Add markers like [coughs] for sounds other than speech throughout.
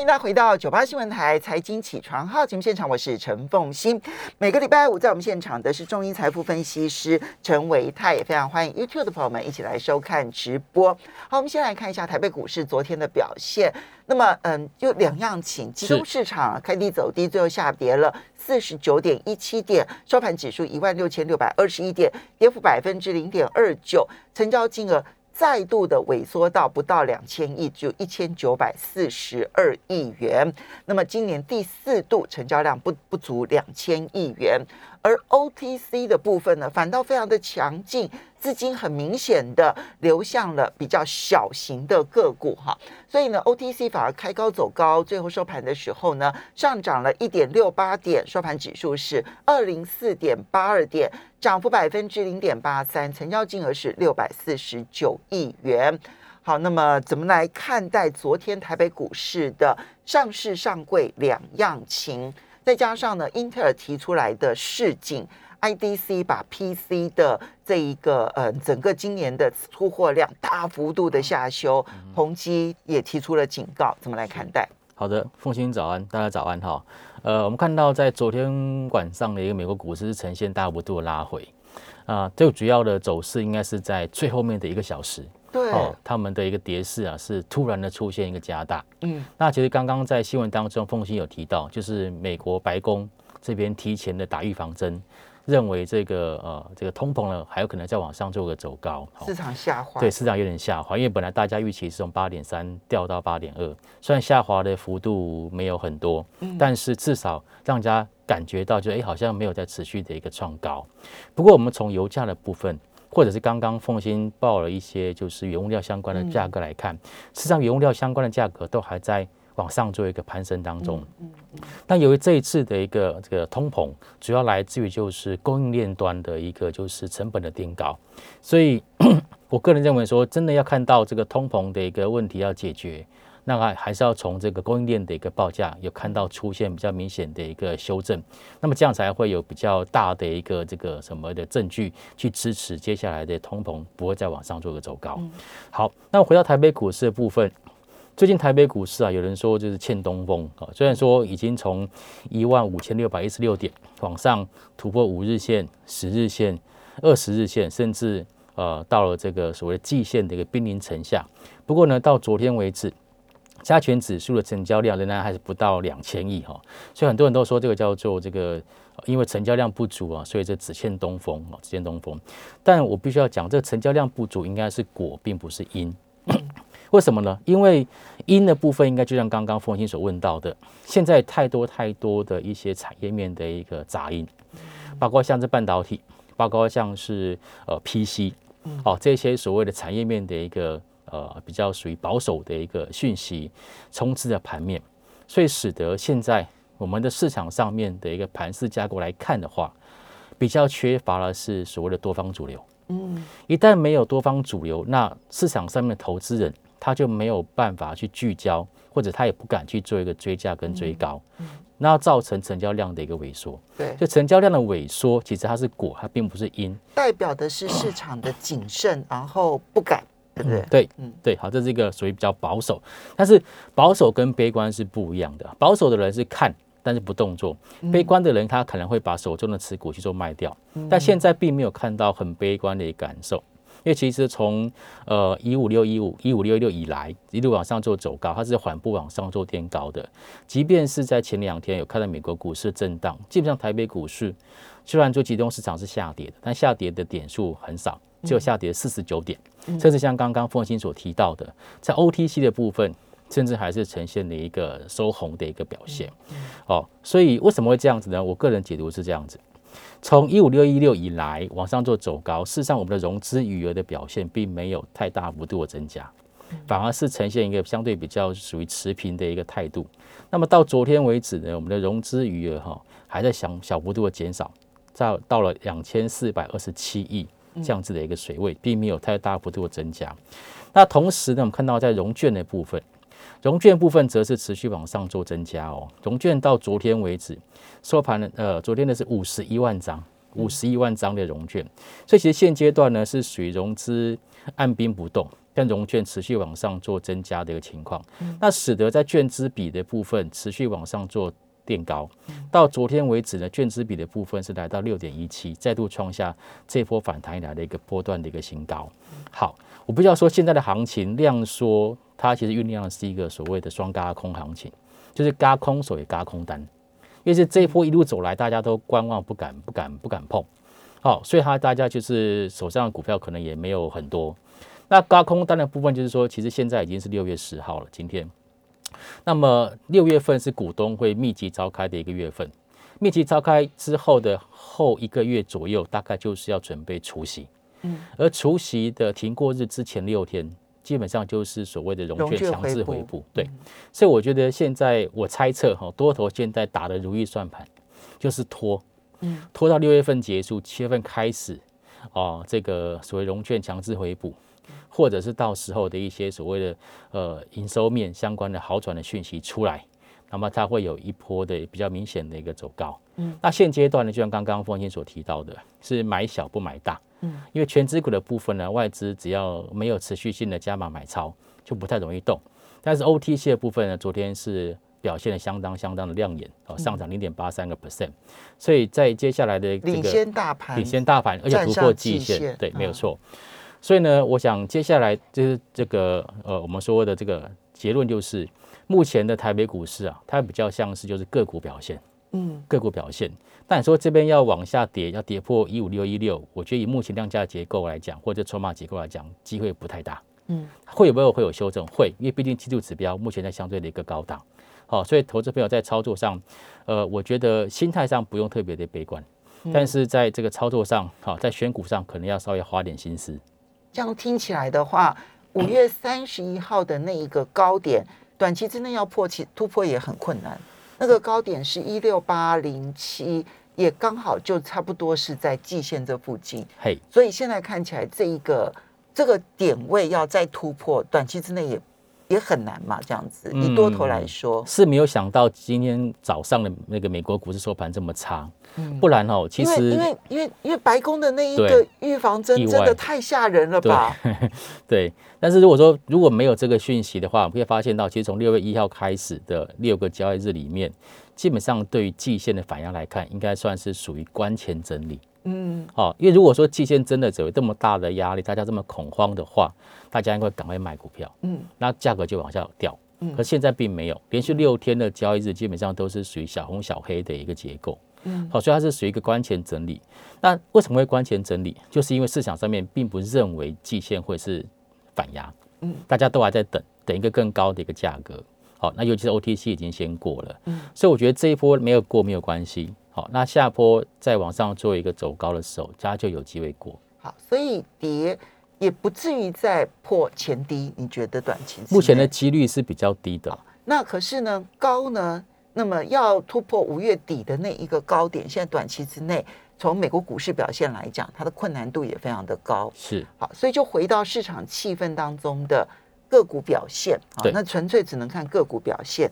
欢迎大家回到九八新闻台财经起床号节目现场，我是陈凤欣。每个礼拜五在我们现场的是中英财富分析师陈维泰，也非常欢迎 YouTube 的朋友们一起来收看直播。好，我们先来看一下台北股市昨天的表现。那么，嗯，有两样情，集中市场开低走低，最后下跌了四十九点一七点，收盘指数一万六千六百二十一点，跌幅百分之零点二九，成交金额。再度的萎缩到不到两千亿，就一千九百四十二亿元。那么今年第四度成交量不不足两千亿元。而 OTC 的部分呢，反倒非常的强劲，资金很明显的流向了比较小型的个股哈，所以呢，OTC 反而开高走高，最后收盘的时候呢，上涨了一点六八点，收盘指数是二零四点八二点，涨幅百分之零点八三，成交金额是六百四十九亿元。好，那么怎么来看待昨天台北股市的上市上柜两样情？再加上呢，英特尔提出来的市景，IDC 把 PC 的这一个呃整个今年的出货量大幅度的下修，宏基也提出了警告，怎么来看待？好的，凤欣早安，大家早安哈。呃，我们看到在昨天晚上的一个美国股市是呈现大幅度的拉回啊，最主要的走势应该是在最后面的一个小时。对，哦，他们的一个跌势啊，是突然的出现一个加大。嗯，那其实刚刚在新闻当中，凤欣有提到，就是美国白宫这边提前的打预防针，认为这个呃这个通膨呢还有可能再往上做个走高，市场下滑。对，市场有点下滑，因为本来大家预期是从八点三掉到八点二，虽然下滑的幅度没有很多，但是至少让人家感觉到就哎好像没有在持续的一个创高。不过我们从油价的部分。或者是刚刚凤新报了一些就是原物料相关的价格来看，事实上原物料相关的价格都还在往上做一个攀升当中。但由于这一次的一个这个通膨，主要来自于就是供应链端的一个就是成本的定高，所以 [coughs] 我个人认为说，真的要看到这个通膨的一个问题要解决。那还还是要从这个供应链的一个报价有看到出现比较明显的一个修正，那么这样才会有比较大的一个这个什么的证据去支持接下来的通膨不会再往上做个走高。好，那回到台北股市的部分，最近台北股市啊，有人说就是欠东风啊，虽然说已经从一万五千六百一十六点往上突破五日线、十日线、二十日线，甚至呃到了这个所谓季线的一个濒临城下，不过呢，到昨天为止。加权指数的成交量仍然还是不到两千亿哈，所以很多人都说这个叫做这个，因为成交量不足啊，所以这只欠东风啊，只欠东风。但我必须要讲，这个成交量不足应该是果，并不是因。为什么呢？因为因的部分应该就像刚刚凤欣所问到的，现在太多太多的一些产业面的一个杂音，包括像是半导体，包括像是呃 PC，哦这些所谓的产业面的一个。呃，比较属于保守的一个讯息充斥的盘面，所以使得现在我们的市场上面的一个盘势架构来看的话，比较缺乏的是所谓的多方主流。嗯，一旦没有多方主流，那市场上面的投资人他就没有办法去聚焦，或者他也不敢去做一个追价跟追高，那造成成交量的一个萎缩。对，就成交量的萎缩，其实它是果，它并不是因，代表的是市场的谨慎，然后不敢。对对，嗯，对，好，这是一个属于比较保守，但是保守跟悲观是不一样的。保守的人是看，但是不动作；悲观的人他可能会把手中的持股去做卖掉。但现在并没有看到很悲观的一个感受，因为其实从呃一五六一五一五六六以来一路往上做走高，它是缓步往上做垫高的。即便是在前两天有看到美国股市震荡，基本上台北股市虽然说集中市场是下跌的，但下跌的点数很少。就下跌四十九点，甚至像刚刚凤欣所提到的，在 OTC 的部分，甚至还是呈现了一个收红的一个表现。哦，所以为什么会这样子呢？我个人解读是这样子：从一五六一六以来往上做走高，事实上我们的融资余额的表现并没有太大幅度的增加，反而是呈现一个相对比较属于持平的一个态度。那么到昨天为止呢，我们的融资余额哈还在小小幅度的减少，到到了两千四百二十七亿。这样子的一个水位，并没有太大幅度的增加。那同时呢，我们看到在融券的部分，融券部分则是持续往上做增加哦。融券到昨天为止收盘呢，呃，昨天的是五十一万张，五十一万张的融券。所以其实现阶段呢是属于融资按兵不动，跟融券持续往上做增加的一个情况，那使得在券资比的部分持续往上做垫高。到昨天为止呢，券资比的部分是来到六点一七，再度创下这波反弹以来的一个波段的一个新高。好，我不知道说现在的行情量缩，它其实酝酿的是一个所谓的双嘎空行情，就是嘎空手也嘎空单，因为是这一波一路走来，大家都观望，不敢不敢不敢碰。好，所以它大家就是手上的股票可能也没有很多。那高空单的部分就是说，其实现在已经是六月十号了，今天。那么六月份是股东会密集召开的一个月份，密集召开之后的后一个月左右，大概就是要准备除夕。嗯，而除夕的停过日之前六天，基本上就是所谓的融券强制回补。对，所以我觉得现在我猜测哈，多头现在打的如意算盘就是拖。嗯，拖到六月份结束，七月份开始，哦，这个所谓融券强制回补，或者是到时候的一些所谓的呃营收面相关的好转的讯息出来，那么它会有一波的比较明显的一个走高。嗯，那现阶段呢，就像刚刚凤欣所提到的，是买小不买大。嗯，因为全资股的部分呢，外资只要没有持续性的加码买超，就不太容易动。但是 OTC 的部分呢，昨天是。表现的相当相当的亮眼哦，上涨零点八三个 percent，所以在接下来的这个领先大盘，领先大盘，而且突破季线，对，没有错。所以呢，我想接下来就是这个呃，我们说的这个结论就是，目前的台北股市啊，它比较像是就是个股表现，嗯，个股表现。但你说这边要往下跌，要跌破一五六一六，我觉得以目前量价结构来讲，或者筹码结构来讲，机会不太大。嗯，会有没有会有修正？会，因为毕竟技术指标目前在相对的一个高档。好，所以投资朋友在操作上，呃，我觉得心态上不用特别的悲观，但是在这个操作上，好，在选股上可能要稍微花点心思。这样听起来的话，五月三十一号的那一个高点，短期之内要破其突破也很困难。那个高点是一六八零七，也刚好就差不多是在季线这附近。嘿，所以现在看起来这一个这个点位要再突破，短期之内也。也很难嘛，这样子。以多头来说，是没有想到今天早上的那个美国股市收盘这么差。不然哦，其实因为因为因为白宫的那一个预防针真的太吓人了吧？[laughs] 对。但是如果说如果没有这个讯息的话，我们会发现到，其实从六月一号开始的六个交易日里面，基本上对于季线的反应来看，应该算是属于关前整理。嗯，好，因为如果说季线真的有这么大的压力，大家这么恐慌的话，大家应该赶快买股票，嗯，那价格就往下掉，嗯，可现在并没有，连续六天的交易日基本上都是属于小红小黑的一个结构，嗯，好，所以它是属于一个关前整理。那为什么会关前整理？就是因为市场上面并不认为季线会是反压，嗯，大家都还在等等一个更高的一个价格，好，那尤其是 OTC 已经先过了，嗯，所以我觉得这一波没有过没有关系。好，那下坡再往上做一个走高的时候，它就有机会过。好，所以跌也不至于再破前低，你觉得短期？目前的几率是比较低的。那可是呢，高呢？那么要突破五月底的那一个高点，现在短期之内，从美国股市表现来讲，它的困难度也非常的高。是。好，所以就回到市场气氛当中的个股表现。对。那纯粹只能看个股表现。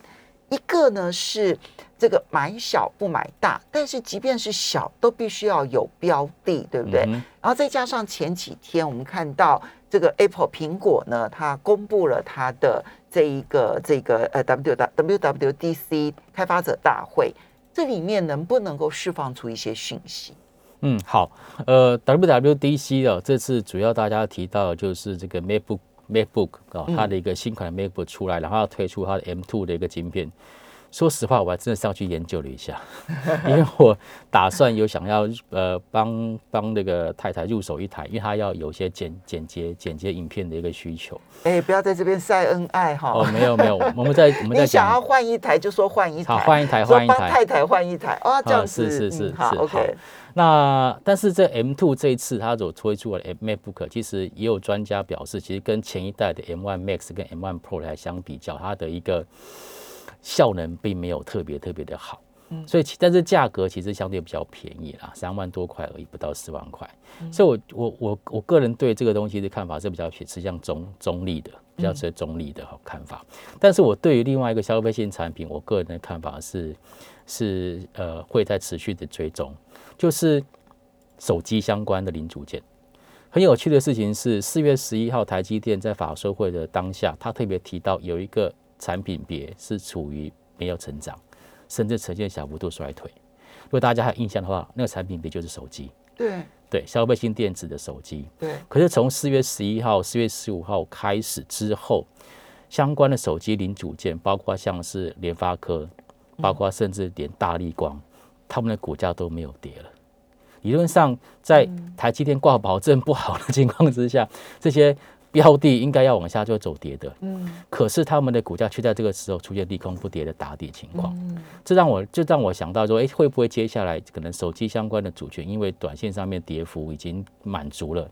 一个呢是这个买小不买大，但是即便是小，都必须要有标的，对不对？然后再加上前几天我们看到这个 Apple 苹果呢，它公布了它的这一个这个呃 W W W D C 开发者大会，这里面能不能够释放出一些讯息？嗯，好，呃 W W D C 的这次主要大家提到就是这个 MacBook。MacBook 啊，它的一个新款的 MacBook 出来，然后要推出它的 M2 的一个晶片。说实话，我还真的上去研究了一下，[laughs] 因为我打算有想要呃帮帮那个太太入手一台，因为她要有些剪剪接剪接影片的一个需求。哎，不要在这边晒恩爱哈！哦，没有没有，我们在 [laughs] 我们在想要换一台就说换一台，好换一台换一台，太太换一台哦，这样子是是是好 OK。那但是这 M2 这一次它所推出的 MacBook，其实也有专家表示，其实跟前一代的 M1 Max 跟 M1 Pro 来相比较，它的一个效能并没有特别特别的好。嗯，所以但是价格其实相对比较便宜啦，三万多块而已，不到四万块。所以，我我我我个人对这个东西的看法是比较持向中中立的，比较持中立的看法。但是我对于另外一个消费性产品，我个人的看法是是呃会在持续的追踪。就是手机相关的零组件，很有趣的事情是，四月十一号台积电在法说会的当下，他特别提到有一个产品别是处于没有成长，甚至呈现小幅度衰退。如果大家还有印象的话，那个产品别就是手机，对对，消费性电子的手机。对，可是从四月十一号、四月十五号开始之后，相关的手机零组件，包括像是联发科，包括甚至连大力光，他们的股价都没有跌了。理论上，在台积电挂保证不好的情况之下，这些标的应该要往下就走跌的。嗯，可是他们的股价却在这个时候出现利空不跌的打底情况。嗯，这让我就让我想到说，哎，会不会接下来可能手机相关的主权，因为短线上面跌幅已经满足了，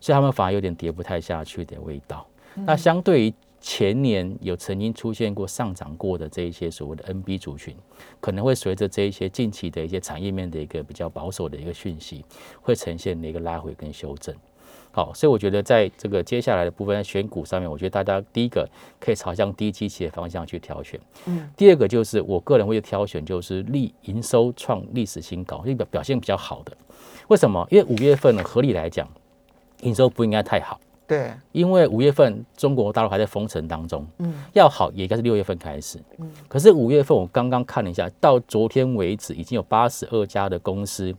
所以他们反而有点跌不太下去的味道。那相对于前年有曾经出现过上涨过的这一些所谓的 NB 族群，可能会随着这一些近期的一些产业面的一个比较保守的一个讯息，会呈现一个拉回跟修正。好，所以我觉得在这个接下来的部分选股上面，我觉得大家第一个可以朝向低基期的方向去挑选。嗯。第二个就是我个人会挑选就是利营收创历史新高，一个表现比较好的。为什么？因为五月份呢，合理来讲，营收不应该太好。对，因为五月份中国大陆还在封城当中，嗯，要好也应该是六月份开始，嗯，可是五月份我刚刚看了一下，到昨天为止已经有八十二家的公司，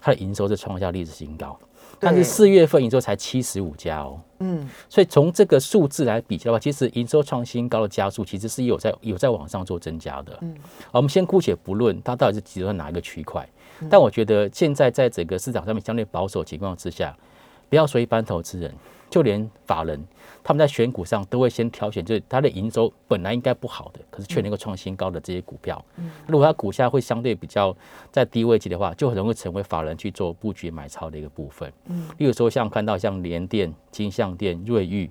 它的营收是创下历史新高，但是四月份营收才七十五家哦，嗯，所以从这个数字来比较的话，其实营收创新高的加速其实是有在有在往上做增加的，嗯，我们先姑且不论它到底是集中在哪一个区块，但我觉得现在在整个市场上面相对保守情况之下，不要说一般投资人。就连法人他们在选股上都会先挑选，就是它的营收本来应该不好的，可是却能够创新高的这些股票。如果它股价会相对比较在低位级的话，就很容易成为法人去做布局买超的一个部分。嗯，例如说像看到像联电、金相电、瑞昱，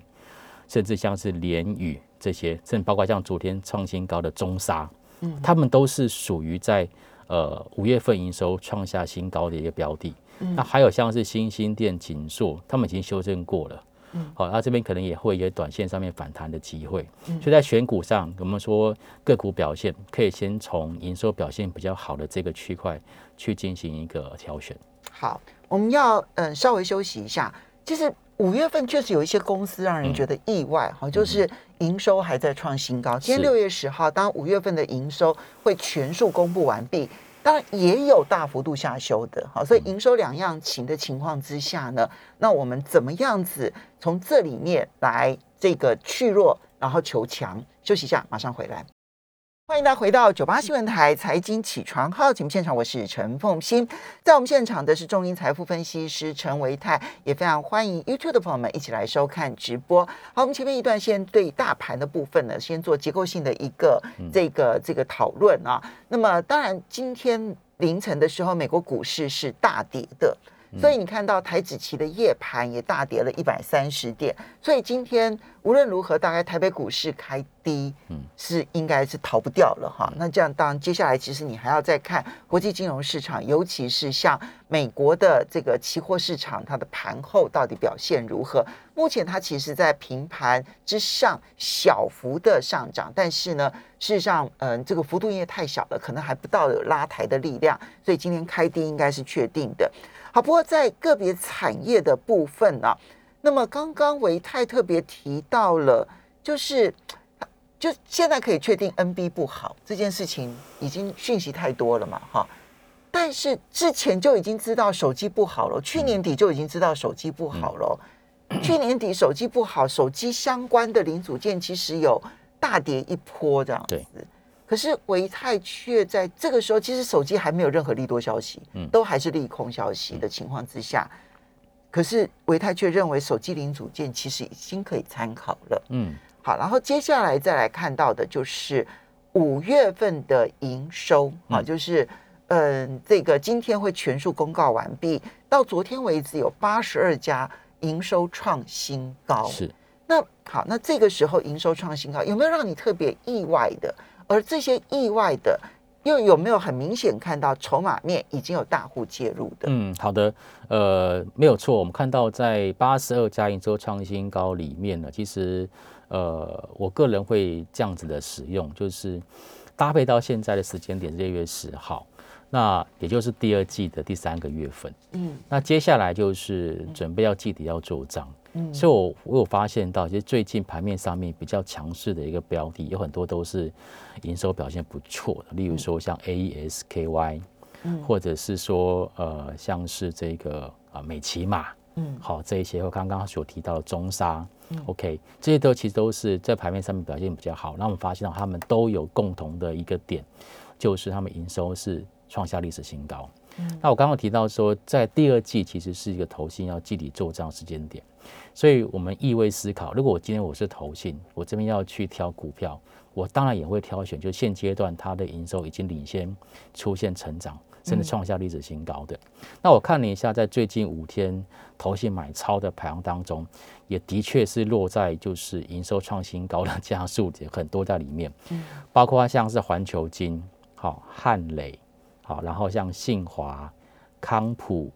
甚至像是联宇这些，甚至包括像昨天创新高的中沙，嗯，他们都是属于在呃五月份营收创下新高的一个标的。那还有像是新兴电、锦硕，他们已经修正过了。嗯，好，那这边可能也会有短线上面反弹的机会，所以在选股上，我们说个股表现可以先从营收表现比较好的这个区块去进行一个挑选。好，我们要嗯稍微休息一下。其实五月份确实有一些公司让人觉得意外，哈，就是营收还在创新高。今天六月十号，当五月份的营收会全数公布完毕。当然也有大幅度下修的，好，所以营收两样情的情况之下呢，那我们怎么样子从这里面来这个去弱，然后求强？休息一下，马上回来。欢迎大家回到九八新闻台财经起床号节目现场，我是陈凤欣，在我们现场的是中银财富分析师陈维泰，也非常欢迎 YouTube 的朋友们一起来收看直播。好，我们前面一段先对大盘的部分呢，先做结构性的一个这个这个讨论啊。那么当然，今天凌晨的时候，美国股市是大跌的。所以你看到台指期的夜盘也大跌了一百三十点，所以今天无论如何，大概台北股市开低，嗯，是应该是逃不掉了哈。那这样，当然接下来其实你还要再看国际金融市场，尤其是像美国的这个期货市场，它的盘后到底表现如何？目前它其实，在平盘之上小幅的上涨，但是呢，事实上，嗯，这个幅度因为太小了，可能还不到有拉抬的力量，所以今天开低应该是确定的。好，不过在个别产业的部分啊，那么刚刚维泰特别提到了，就是就现在可以确定 NB 不好这件事情，已经讯息太多了嘛，哈。但是之前就已经知道手机不好了，去年底就已经知道手机不好了。去年底手机不好，手机相关的零组件其实有大跌一波这样子。可是维泰却在这个时候，其实手机还没有任何利多消息，嗯，都还是利空消息的情况之下，可是维泰却认为手机零组件其实已经可以参考了，嗯，好，然后接下来再来看到的就是五月份的营收啊，就是嗯，这个今天会全数公告完毕，到昨天为止有八十二家营收创新高，是。那好，那这个时候营收创新高，有没有让你特别意外的？而这些意外的，又有没有很明显看到筹码面已经有大户介入的？嗯，好的，呃，没有错。我们看到在八十二家营收创新高里面呢，其实呃，我个人会这样子的使用，就是搭配到现在的时间点，六月十号，那也就是第二季的第三个月份。嗯，那接下来就是准备要季底要做账。嗯，所以我我有发现到，其实最近盘面上面比较强势的一个标的，有很多都是营收表现不错的，例如说像 AESKY，嗯，或者是说呃像是这个啊美骑马，嗯，好这一些，或刚刚所提到的中沙，嗯，OK，这些都其实都是在盘面上面表现比较好。那我们发现到他们都有共同的一个点，就是他们营收是。创下历史新高。那我刚刚提到说，在第二季其实是一个投信要季底做账时间点，所以我们意味思考，如果我今天我是投信，我这边要去挑股票，我当然也会挑选，就现阶段它的营收已经领先出现成长，甚至创下历史新高的。那我看了一下，在最近五天投信买超的排行当中，也的确是落在就是营收创新高的 [laughs] 加速点很多在里面，包括像是环球金、好汉磊。好，然后像信华、康普，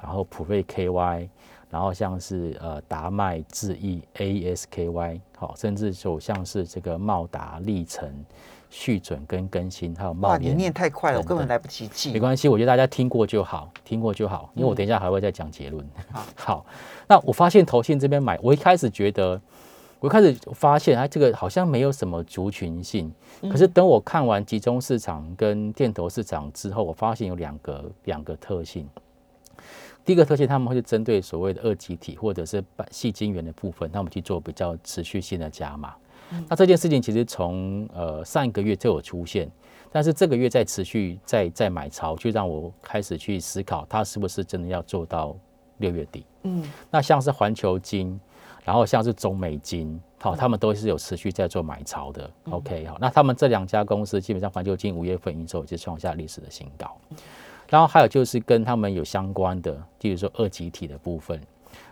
然后普瑞 KY，然后像是呃达麦智易 ASKY，好，甚至就像是这个茂达历程续准跟更新，还有茂联，你念太快了，我根本来不及记。没关系，我觉得大家听过就好，听过就好，因为我等一下还会再讲结论。[laughs] 好，那我发现投信这边买，我一开始觉得。我开始发现，哎，这个好像没有什么族群性。可是等我看完集中市场跟电投市场之后，我发现有两个两个特性。第一个特性，他们会去针对所谓的二级体或者是细晶元的部分，他们去做比较持续性的加码。那这件事情其实从呃上一个月就有出现，但是这个月在持续在在买超，就让我开始去思考，它是不是真的要做到六月底？嗯，那像是环球金。然后像是中美金，好，他们都是有持续在做买超的。OK，好，那他们这两家公司基本上环球金五月份营收就创下历史的新高。然后还有就是跟他们有相关的，例如说二级体的部分，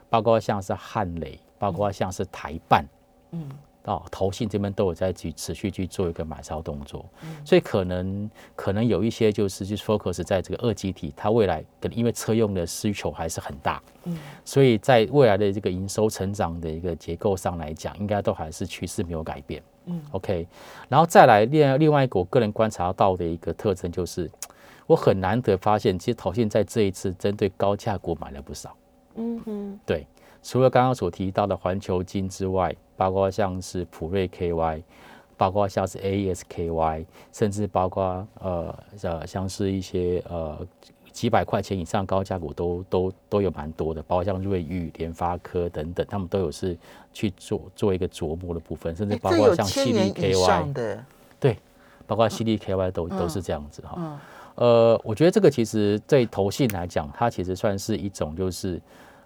包括像是汉磊，包括像是台办，嗯。哦，投信这边都有在去持续去做一个买超动作，所以可能可能有一些就是去 focus 在这个二级体，它未来可能因为车用的需求还是很大，嗯，所以在未来的这个营收成长的一个结构上来讲，应该都还是趋势没有改变，嗯，OK，然后再来另另外一个我个人观察到的一个特征就是，我很难得发现，其实投信在这一次针对高价股买了不少，嗯哼，对。除了刚刚所提到的环球金之外，包括像是普瑞 KY，包括像是 AESKY，甚至包括呃呃像是一些呃几百块钱以上高价股都都都有蛮多的，包括像瑞昱、联发科等等，他们都有是去做做一个琢磨的部分，甚至包括像 CDKY 的，对，包括 CDKY 都都是这样子哈。呃，我觉得这个其实对投信来讲，它其实算是一种就是。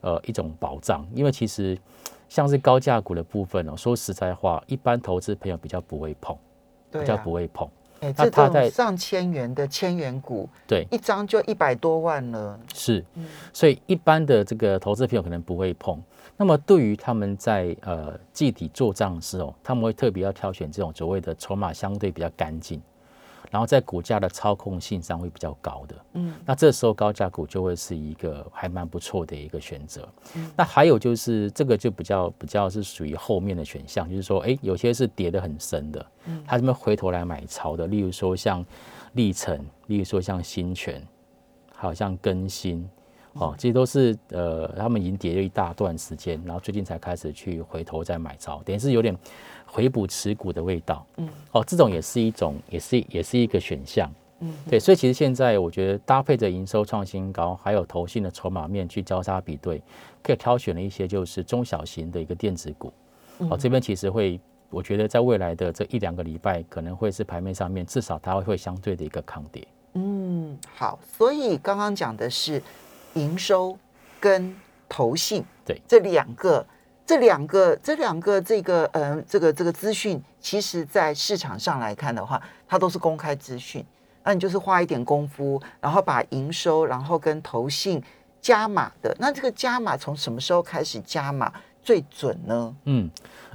呃，一种保障，因为其实像是高价股的部分哦，说实在话，一般投资朋友比较不会碰，比较不会碰。哎，这种上千元的千元股，对，一张就一百多万了。是，所以一般的这个投资朋友可能不会碰。那么对于他们在呃季底做账的时候，他们会特别要挑选这种所谓的筹码相对比较干净。然后在股价的操控性上会比较高的，嗯，那这时候高价股就会是一个还蛮不错的一个选择。那还有就是这个就比较比较是属于后面的选项，就是说，哎，有些是跌得很深的，嗯，他这边回头来买超的，例如说像历程，例如说像新权，好像更新，哦，这些都是呃他们已经跌了一大段时间，然后最近才开始去回头再买超，等于是有点。回补持股的味道，嗯，哦，这种也是一种，也是也是一个选项，嗯，对，所以其实现在我觉得搭配着营收创新高，还有投信的筹码面去交叉比对，可以挑选了一些就是中小型的一个电子股，哦，这边其实会，我觉得在未来的这一两个礼拜，可能会是盘面上面至少它会相对的一个抗跌。嗯，好，所以刚刚讲的是营收跟投信，对，这两个。这两个，这两个，这个，嗯，这个，这个资讯，其实，在市场上来看的话，它都是公开资讯。那你就是花一点功夫，然后把营收，然后跟投信加码的。那这个加码从什么时候开始加码最准呢？嗯，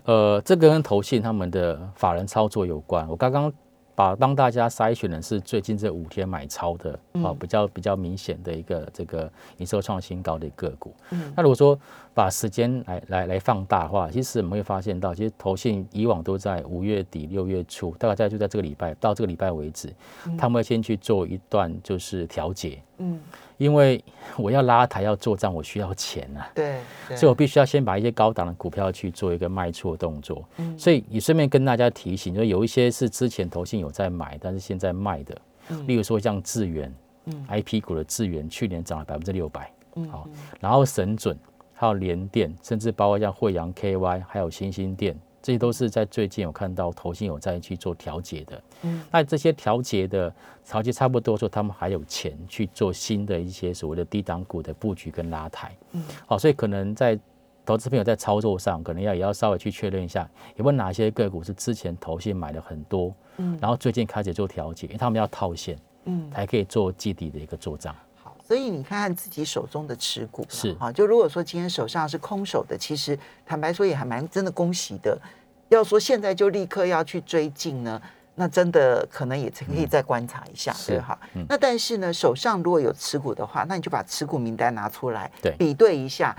呃，这个跟投信他们的法人操作有关。我刚刚。把帮大家筛选的是最近这五天买超的啊，嗯比较比较明显的一个这个营收创新高的个股。嗯。那如果说把时间来来来放大的话，其实我们会发现到，其实投信以往都在五月底六月初，大概在就在这个礼拜到这个礼拜为止，他们会先去做一段就是调节，嗯，因为我要拉抬要做账，我需要钱啊。对，对。所以我必须要先把一些高档的股票去做一个卖出的动作。嗯。所以也顺便跟大家提醒，就有一些是之前投信有在买，但是现在卖的，嗯。例如说像智源、嗯。IP 股的智源，去年涨了百分之六百，嗯好，然后神准，还有联电，甚至包括像惠阳 KY，还有新兴电，这些都是在最近有看到投信有在去做调节的。嗯那这些调节的调节差不多之后，他们还有钱去做新的一些所谓的低档股的布局跟拉抬。嗯好，所以可能在投资朋友在操作上，可能要也要稍微去确认一下，有没有哪些个股是之前投信买了很多，嗯然后最近开始做调节，因为他们要套现，嗯。才可以做基底的一个做账。好，所以你看看自己手中的持股嘛是哈，就如果说今天手上是空手的，其实坦白说也还蛮真的恭喜的。要说现在就立刻要去追进呢，那真的可能也可以再观察一下，是对哈。嗯那但是呢，手上如果有持股的话，那你就把持股名单拿出来，对比对一下。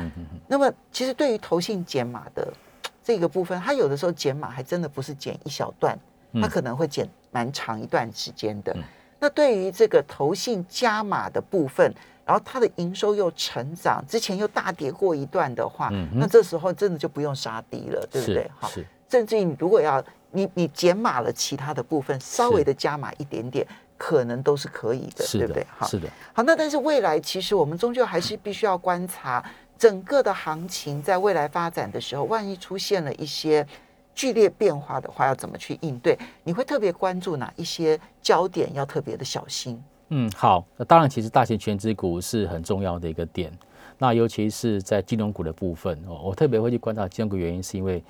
那么其实对于投信减码的这个部分，它有的时候减码还真的不是减一小段，它嗯可能会减蛮长一段时间的。嗯那对于这个投信加码的部分，然后它的营收又成长，之前又大跌过一段的话，嗯那这时候真的就不用杀低了，对不对？是是，甚至于你如果要你你减码了其他的部分，稍微的加码一点点，可能都是可以的，是对不对好？，是的，好，那但是未来其实我们终究还是必须要观察整个的行情在未来发展的时候，万一出现了一些剧烈变化的话，要怎么去应对？你会特别关注哪一些焦点，要特别的小心？嗯，好，那当然，其实大型全指股是很重要的一个点。那尤其是在金融股的部分哦，我特别会去观察金融股，原因是因为，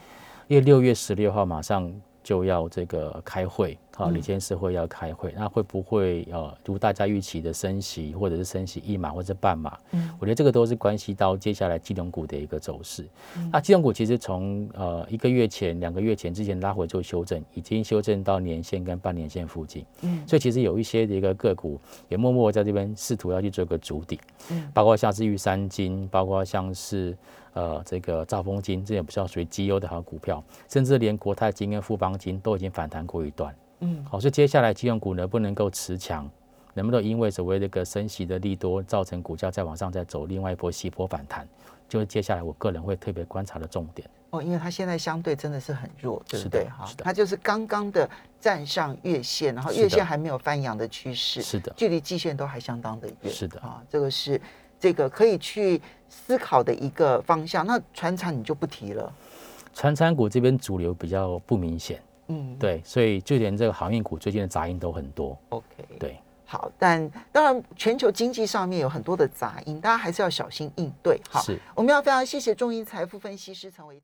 因为六月十六号马上就要这个开会，啊，嗯理监事会要开会，那会不会呃，如大家预期的升息，或者是升息一码或者半码？嗯我觉得这个都是关系到接下来金融股的一个走势。那金融股其实从呃一个月前、两个月前之前拉回做修正，已经修正到年线跟半年线附近。嗯所以其实有一些的一个个股也默默在这边试图要去做一个筑底，嗯包括像是玉山金，包括像是呃这个兆丰金，这也比较属于绩优的好股票，甚至连国泰金跟富邦金都已经反弹过一段。嗯好，所以接下来金融股能不能够持强，能不能因为所谓这个升息的利多，造成股价再往上再走另外一波西波反弹，就是接下来我个人会特别观察的重点。哦，因为它现在相对真的是很弱，对不对？哈它就是刚刚的站上月线，然后月线还没有翻阳的趋势，是的，距离季线都还相当的远。是的啊，这个是这个可以去思考的一个方向。那船产你就不提了，船产股这边主流比较不明显，嗯，对，所以就连这个航运股最近的杂音都很多，，OK，对。好，但当然，全球经济上面有很多的杂音，大家还是要小心应对。好，我们要非常谢谢中银财富分析师陈维。